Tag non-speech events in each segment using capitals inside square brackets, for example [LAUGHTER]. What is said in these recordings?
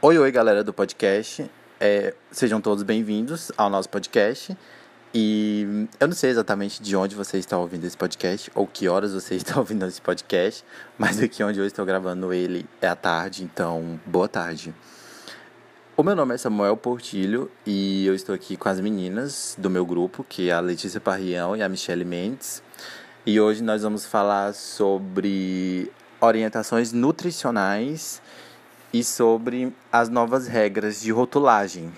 Oi, oi, galera do podcast. É, sejam todos bem-vindos ao nosso podcast. E eu não sei exatamente de onde você está ouvindo esse podcast ou que horas você [LAUGHS] está ouvindo esse podcast, mas aqui onde eu estou gravando ele é à tarde, então boa tarde. O meu nome é Samuel Portilho e eu estou aqui com as meninas do meu grupo, que é a Letícia Parrião e a Michelle Mendes. E hoje nós vamos falar sobre orientações nutricionais e sobre as novas regras de rotulagem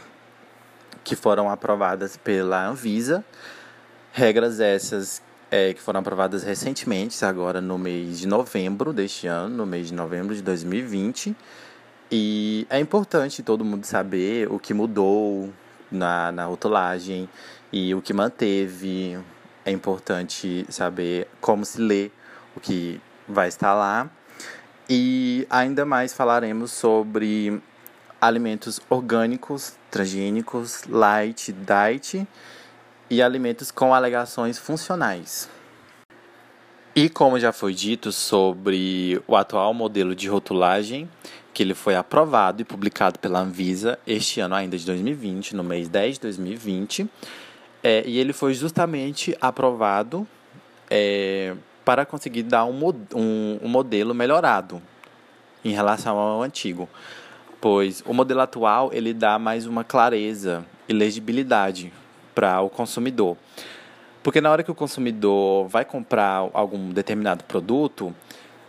que foram aprovadas pela Anvisa. Regras essas é, que foram aprovadas recentemente, agora no mês de novembro deste ano, no mês de novembro de 2020. E é importante todo mundo saber o que mudou na, na rotulagem e o que manteve. É importante saber como se lê o que vai estar lá e ainda mais falaremos sobre alimentos orgânicos, transgênicos, light, diet e alimentos com alegações funcionais. E como já foi dito sobre o atual modelo de rotulagem, que ele foi aprovado e publicado pela Anvisa este ano ainda de 2020, no mês 10 de 2020, é, e ele foi justamente aprovado é, para conseguir dar um, um, um modelo melhorado em relação ao antigo, pois o modelo atual ele dá mais uma clareza e legibilidade para o consumidor. Porque na hora que o consumidor vai comprar algum determinado produto,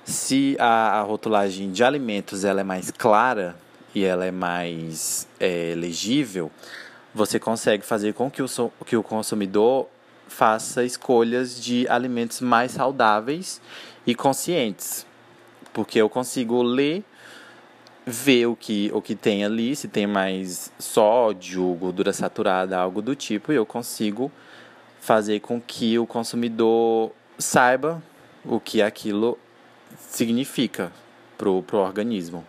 se a, a rotulagem de alimentos ela é mais clara e ela é mais é, legível, você consegue fazer com que o, que o consumidor faça escolhas de alimentos mais saudáveis e conscientes. Porque eu consigo ler, ver o que, o que tem ali, se tem mais sódio, gordura saturada, algo do tipo, e eu consigo fazer com que o consumidor saiba o que aquilo significa para o organismo.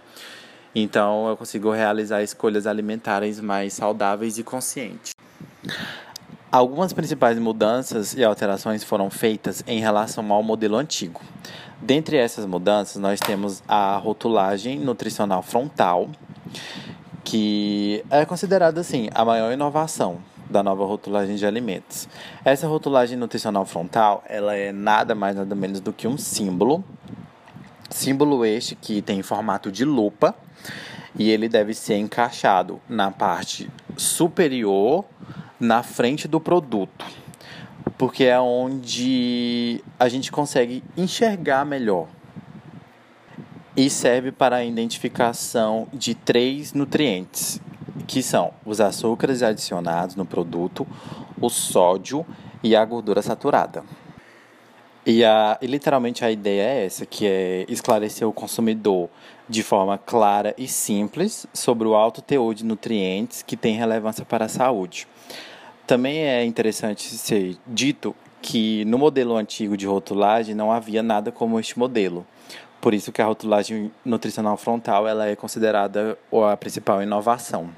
Então, eu consigo realizar escolhas alimentares mais saudáveis e conscientes. Algumas principais mudanças e alterações foram feitas em relação ao modelo antigo. Dentre essas mudanças, nós temos a rotulagem nutricional frontal, que é considerada assim a maior inovação da nova rotulagem de alimentos. Essa rotulagem nutricional frontal, ela é nada mais nada menos do que um símbolo, símbolo este que tem formato de lupa e ele deve ser encaixado na parte superior na frente do produto, porque é onde a gente consegue enxergar melhor. E serve para a identificação de três nutrientes, que são os açúcares adicionados no produto, o sódio e a gordura saturada. E, a, e literalmente a ideia é essa, que é esclarecer o consumidor de forma clara e simples sobre o alto teor de nutrientes que tem relevância para a saúde. Também é interessante ser dito que no modelo antigo de rotulagem não havia nada como este modelo. Por isso que a rotulagem nutricional frontal ela é considerada a principal inovação.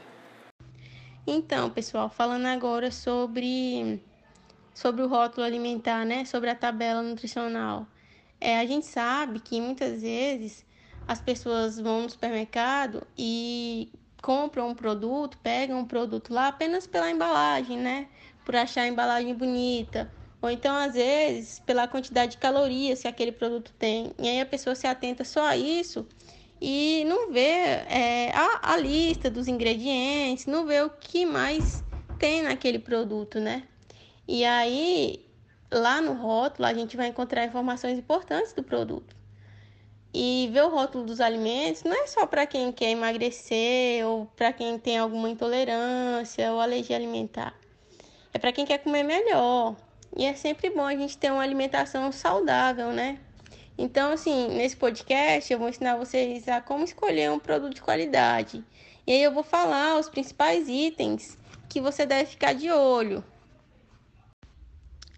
Então, pessoal, falando agora sobre sobre o rótulo alimentar, né? Sobre a tabela nutricional. É, a gente sabe que muitas vezes as pessoas vão no supermercado e compram um produto, pegam um produto lá apenas pela embalagem, né? Por achar a embalagem bonita. Ou então, às vezes, pela quantidade de calorias que aquele produto tem. E aí a pessoa se atenta só a isso e não vê é, a, a lista dos ingredientes, não vê o que mais tem naquele produto, né? E aí, lá no rótulo, a gente vai encontrar informações importantes do produto. E ver o rótulo dos alimentos não é só para quem quer emagrecer ou para quem tem alguma intolerância ou alergia alimentar. É para quem quer comer melhor. E é sempre bom a gente ter uma alimentação saudável, né? Então, assim, nesse podcast eu vou ensinar vocês a como escolher um produto de qualidade. E aí eu vou falar os principais itens que você deve ficar de olho.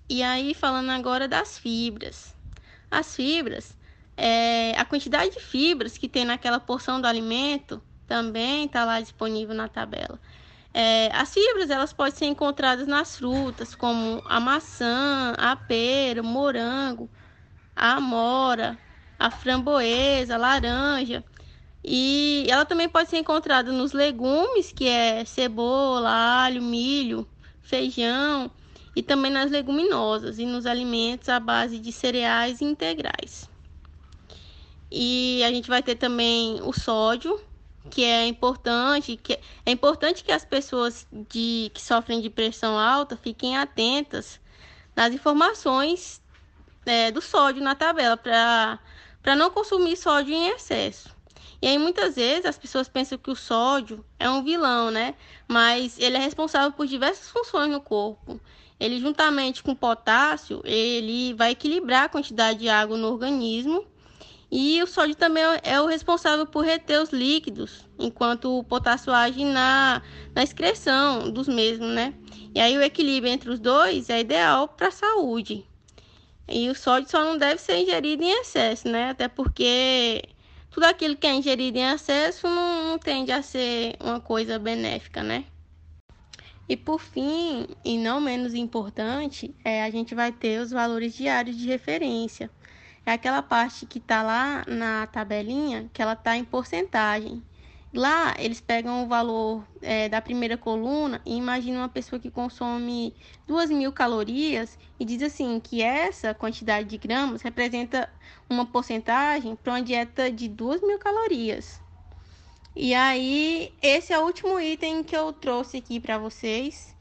E aí, falando agora das fibras. As fibras é, a quantidade de fibras que tem naquela porção do alimento também está lá disponível na tabela. É, as fibras elas podem ser encontradas nas frutas, como a maçã, a pera, o morango, a amora, a framboesa, a laranja. E ela também pode ser encontrada nos legumes, que é cebola, alho, milho, feijão, e também nas leguminosas e nos alimentos à base de cereais integrais. E a gente vai ter também o sódio, que é importante, que é importante que as pessoas de, que sofrem de pressão alta fiquem atentas nas informações é, do sódio na tabela para não consumir sódio em excesso. E aí muitas vezes as pessoas pensam que o sódio é um vilão, né? Mas ele é responsável por diversas funções no corpo. Ele juntamente com o potássio, ele vai equilibrar a quantidade de água no organismo e o sódio também é o responsável por reter os líquidos, enquanto o potássio age na, na excreção dos mesmos, né? E aí o equilíbrio entre os dois é ideal para a saúde. E o sódio só não deve ser ingerido em excesso, né? Até porque tudo aquilo que é ingerido em excesso não, não tende a ser uma coisa benéfica, né? E por fim, e não menos importante, é, a gente vai ter os valores diários de referência é aquela parte que está lá na tabelinha, que ela está em porcentagem. Lá eles pegam o valor é, da primeira coluna e imaginam uma pessoa que consome 2 mil calorias e diz assim que essa quantidade de gramas representa uma porcentagem para uma dieta de 2 mil calorias. E aí, esse é o último item que eu trouxe aqui para vocês.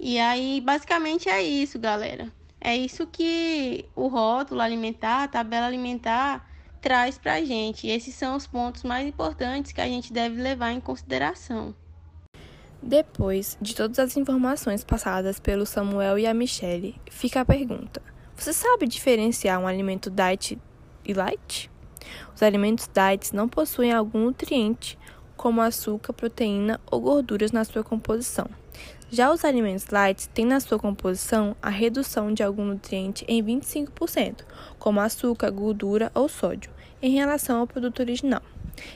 E aí, basicamente é isso, galera. É isso que o rótulo alimentar, a tabela alimentar traz para a gente. Esses são os pontos mais importantes que a gente deve levar em consideração. Depois de todas as informações passadas pelo Samuel e a Michelle, fica a pergunta: você sabe diferenciar um alimento diet e light? Os alimentos diet não possuem algum nutriente, como açúcar, proteína ou gorduras na sua composição. Já os alimentos light têm na sua composição a redução de algum nutriente em 25%, como açúcar, gordura ou sódio, em relação ao produto original.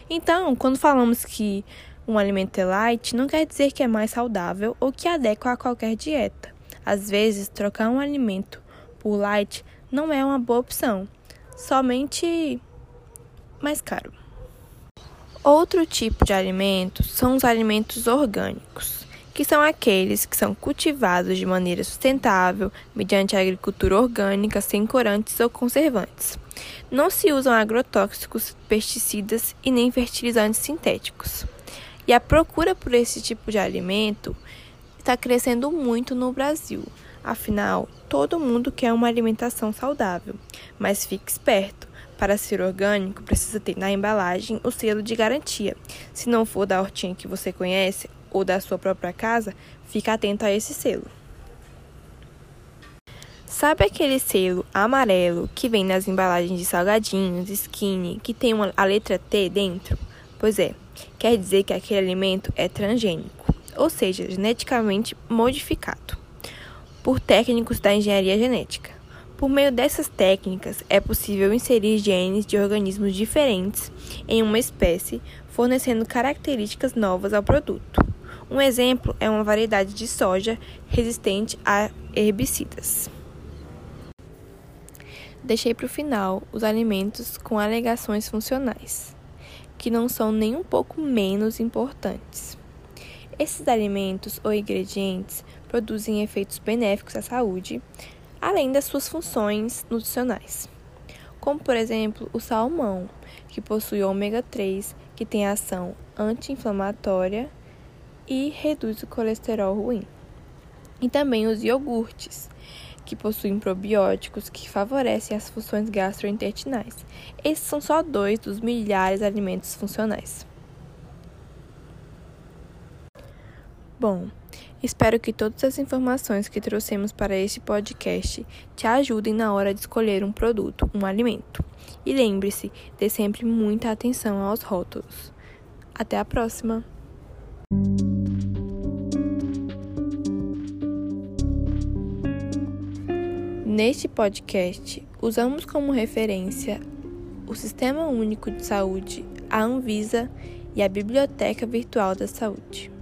Então, quando falamos que um alimento é light, não quer dizer que é mais saudável ou que adequa a qualquer dieta. Às vezes, trocar um alimento por light não é uma boa opção, somente mais caro. Outro tipo de alimentos são os alimentos orgânicos que são aqueles que são cultivados de maneira sustentável, mediante a agricultura orgânica, sem corantes ou conservantes. Não se usam agrotóxicos, pesticidas e nem fertilizantes sintéticos. E a procura por esse tipo de alimento está crescendo muito no Brasil. Afinal, todo mundo quer uma alimentação saudável, mas fique esperto. Para ser orgânico, precisa ter na embalagem o selo de garantia. Se não for da hortinha que você conhece, ou da sua própria casa, fique atento a esse selo. Sabe aquele selo amarelo que vem nas embalagens de salgadinhos, skinny, que tem uma, a letra T dentro? Pois é, quer dizer que aquele alimento é transgênico, ou seja, geneticamente modificado, por técnicos da engenharia genética. Por meio dessas técnicas, é possível inserir genes de organismos diferentes em uma espécie, fornecendo características novas ao produto. Um exemplo é uma variedade de soja resistente a herbicidas. Deixei para o final os alimentos com alegações funcionais, que não são nem um pouco menos importantes. Esses alimentos ou ingredientes produzem efeitos benéficos à saúde, além das suas funções nutricionais, como por exemplo o salmão, que possui ômega 3, que tem ação anti-inflamatória e reduz o colesterol ruim. E também os iogurtes, que possuem probióticos que favorecem as funções gastrointestinais. Esses são só dois dos milhares de alimentos funcionais. Bom, espero que todas as informações que trouxemos para este podcast te ajudem na hora de escolher um produto, um alimento. E lembre-se, dê sempre muita atenção aos rótulos. Até a próxima! Neste podcast, usamos como referência o Sistema Único de Saúde, a Anvisa e a Biblioteca Virtual da Saúde.